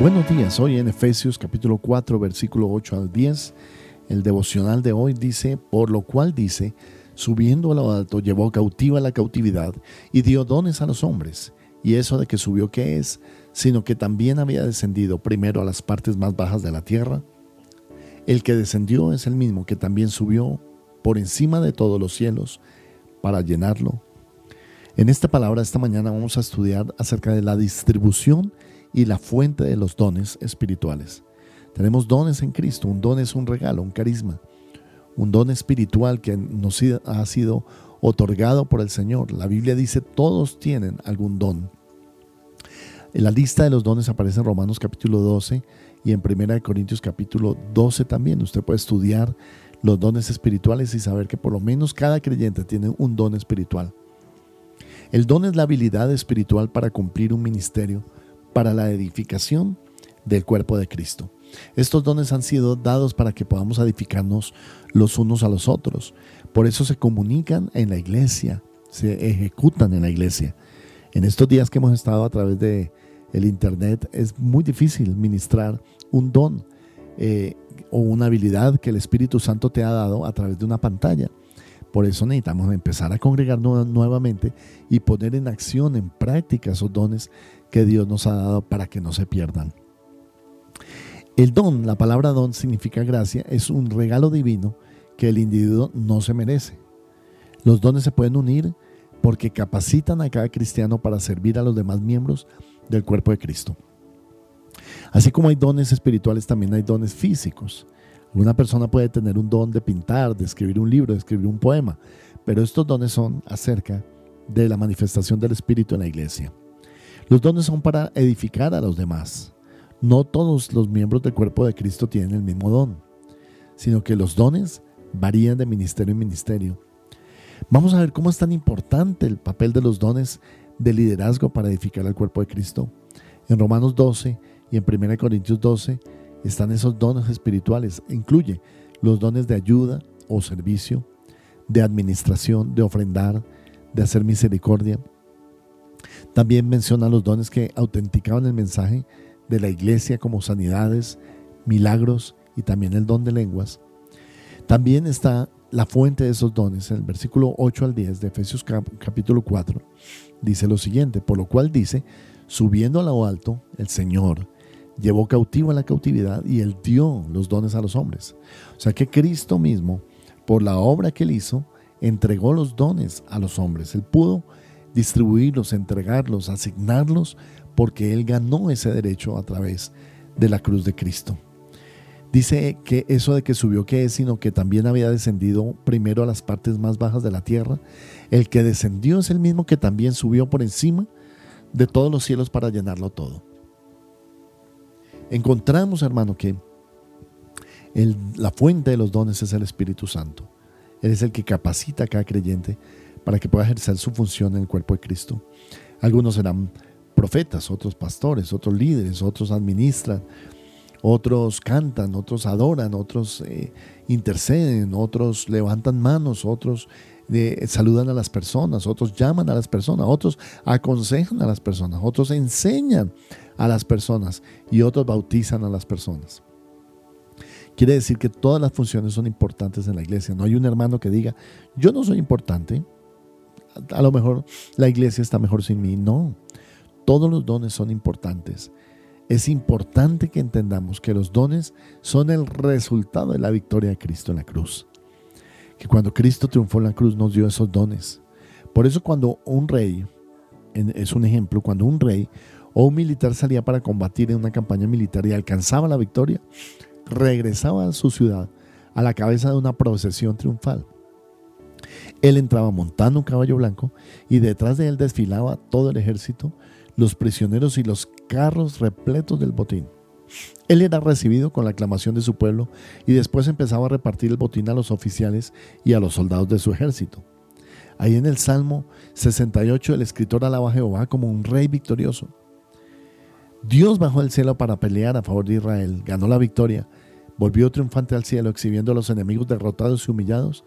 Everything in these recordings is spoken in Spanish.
Buenos días, hoy en Efesios capítulo 4 versículo 8 al 10, el devocional de hoy dice, por lo cual dice, subiendo a lo alto llevó cautiva la cautividad y dio dones a los hombres. Y eso de que subió qué es, sino que también había descendido primero a las partes más bajas de la tierra. El que descendió es el mismo que también subió por encima de todos los cielos para llenarlo. En esta palabra esta mañana vamos a estudiar acerca de la distribución y la fuente de los dones espirituales. Tenemos dones en Cristo. Un don es un regalo, un carisma, un don espiritual que nos ha sido otorgado por el Señor. La Biblia dice todos tienen algún don. La lista de los dones aparece en Romanos capítulo 12 y en 1 Corintios capítulo 12 también. Usted puede estudiar los dones espirituales y saber que por lo menos cada creyente tiene un don espiritual. El don es la habilidad espiritual para cumplir un ministerio para la edificación del cuerpo de Cristo. Estos dones han sido dados para que podamos edificarnos los unos a los otros. Por eso se comunican en la iglesia, se ejecutan en la iglesia. En estos días que hemos estado a través de el internet es muy difícil ministrar un don eh, o una habilidad que el Espíritu Santo te ha dado a través de una pantalla. Por eso necesitamos empezar a congregarnos nuevamente y poner en acción, en práctica esos dones que Dios nos ha dado para que no se pierdan. El don, la palabra don significa gracia, es un regalo divino que el individuo no se merece. Los dones se pueden unir porque capacitan a cada cristiano para servir a los demás miembros del cuerpo de Cristo. Así como hay dones espirituales, también hay dones físicos. Una persona puede tener un don de pintar, de escribir un libro, de escribir un poema, pero estos dones son acerca de la manifestación del Espíritu en la iglesia. Los dones son para edificar a los demás. No todos los miembros del cuerpo de Cristo tienen el mismo don, sino que los dones varían de ministerio en ministerio. Vamos a ver cómo es tan importante el papel de los dones de liderazgo para edificar al cuerpo de Cristo. En Romanos 12 y en 1 Corintios 12 están esos dones espirituales. Incluye los dones de ayuda o servicio, de administración, de ofrendar, de hacer misericordia, también menciona los dones que autenticaban el mensaje de la iglesia como sanidades, milagros y también el don de lenguas. También está la fuente de esos dones en el versículo 8 al 10 de Efesios capítulo 4. Dice lo siguiente, por lo cual dice, subiendo a lo alto, el Señor llevó cautivo a la cautividad y él dio los dones a los hombres. O sea que Cristo mismo, por la obra que él hizo, entregó los dones a los hombres. Él pudo distribuirlos, entregarlos, asignarlos, porque Él ganó ese derecho a través de la cruz de Cristo. Dice que eso de que subió que es, sino que también había descendido primero a las partes más bajas de la tierra. El que descendió es el mismo que también subió por encima de todos los cielos para llenarlo todo. Encontramos, hermano, que la fuente de los dones es el Espíritu Santo. Él es el que capacita a cada creyente para que pueda ejercer su función en el cuerpo de Cristo. Algunos serán profetas, otros pastores, otros líderes, otros administran, otros cantan, otros adoran, otros eh, interceden, otros levantan manos, otros eh, saludan a las personas, otros llaman a las personas, otros aconsejan a las personas, otros enseñan a las personas y otros bautizan a las personas. Quiere decir que todas las funciones son importantes en la iglesia. No hay un hermano que diga, yo no soy importante, a lo mejor la iglesia está mejor sin mí. No, todos los dones son importantes. Es importante que entendamos que los dones son el resultado de la victoria de Cristo en la cruz. Que cuando Cristo triunfó en la cruz nos dio esos dones. Por eso cuando un rey, es un ejemplo, cuando un rey o un militar salía para combatir en una campaña militar y alcanzaba la victoria, regresaba a su ciudad a la cabeza de una procesión triunfal. Él entraba montando un caballo blanco y detrás de él desfilaba todo el ejército, los prisioneros y los carros repletos del botín. Él era recibido con la aclamación de su pueblo y después empezaba a repartir el botín a los oficiales y a los soldados de su ejército. Ahí en el Salmo 68 el escritor alaba a Jehová como un rey victorioso. Dios bajó del cielo para pelear a favor de Israel, ganó la victoria, volvió triunfante al cielo exhibiendo a los enemigos derrotados y humillados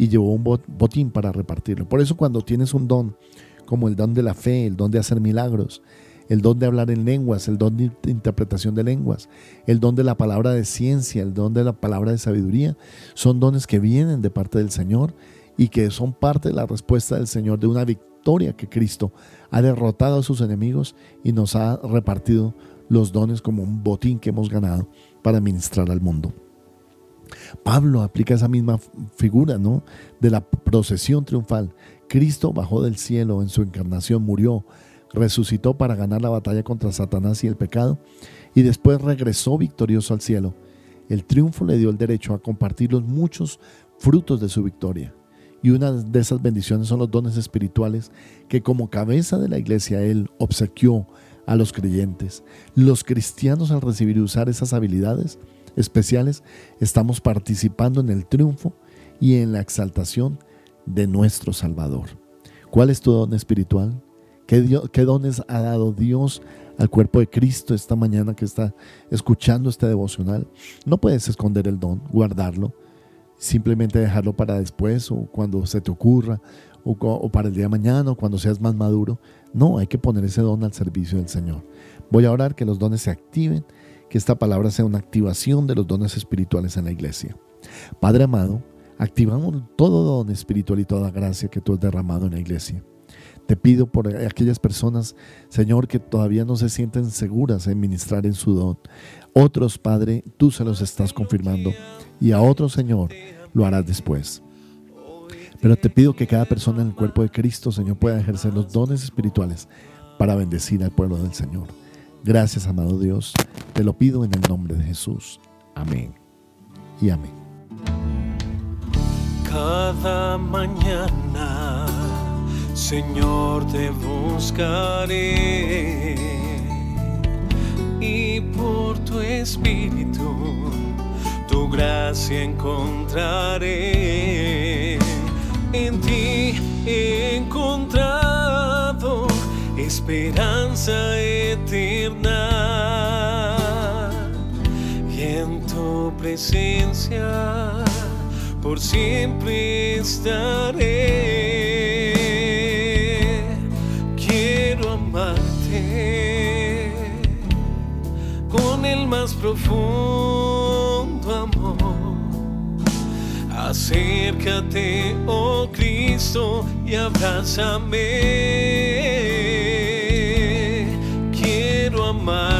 y llevó un botín para repartirlo. Por eso cuando tienes un don, como el don de la fe, el don de hacer milagros, el don de hablar en lenguas, el don de interpretación de lenguas, el don de la palabra de ciencia, el don de la palabra de sabiduría, son dones que vienen de parte del Señor y que son parte de la respuesta del Señor de una victoria que Cristo ha derrotado a sus enemigos y nos ha repartido los dones como un botín que hemos ganado para ministrar al mundo. Pablo aplica esa misma figura, ¿no? De la procesión triunfal. Cristo bajó del cielo en su encarnación, murió, resucitó para ganar la batalla contra Satanás y el pecado, y después regresó victorioso al cielo. El triunfo le dio el derecho a compartir los muchos frutos de su victoria. Y una de esas bendiciones son los dones espirituales que como cabeza de la iglesia Él obsequió a los creyentes. Los cristianos al recibir y usar esas habilidades especiales estamos participando en el triunfo y en la exaltación de nuestro Salvador. ¿Cuál es tu don espiritual? ¿Qué, dones ha dado Dios al cuerpo de Cristo esta mañana que está escuchando este devocional? No puedes esconder el don, guardarlo, simplemente dejarlo para después o cuando se te ocurra o, o para el día de mañana o cuando seas más maduro. No, hay que poner ese don al servicio del Señor. Voy a orar que los dones se activen, que esta palabra sea una activación de los dones espirituales en la iglesia. Padre amado, activamos todo don espiritual y toda gracia que tú has derramado en la iglesia. Te pido por aquellas personas, Señor, que todavía no se sienten seguras en ministrar en su don. Otros, Padre, tú se los estás confirmando. Y a otros, Señor, lo harás después. Pero te pido que cada persona en el cuerpo de Cristo, Señor, pueda ejercer los dones espirituales para bendecir al pueblo del Señor. Gracias, amado Dios. Te lo pido en el nombre de Jesús. Amén. Y amén. Cada mañana Señor, te buscaré y por tu espíritu tu gracia encontraré. En ti he encontrado esperanza eterna en tu presencia por siempre estaré. más profundo amor. Acércate, oh Cristo, y abrázame. Quiero amarte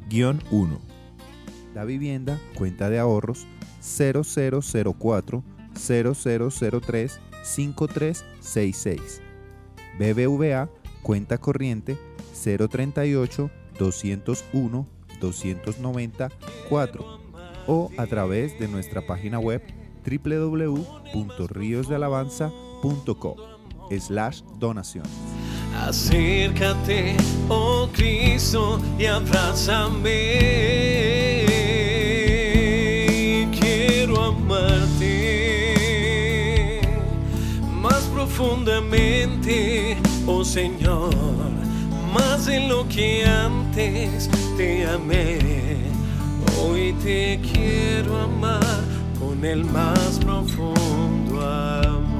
167-1. La vivienda, cuenta de ahorros 0004 0003 5366. BBVA, cuenta corriente 038 201 294 o a través de nuestra página web www.riosdealabanza.com slash donación. Acércate, oh Cristo, y abrázame. profundamente, oh Señor, más de lo que antes te amé. Hoy te quiero amar con el más profundo amor.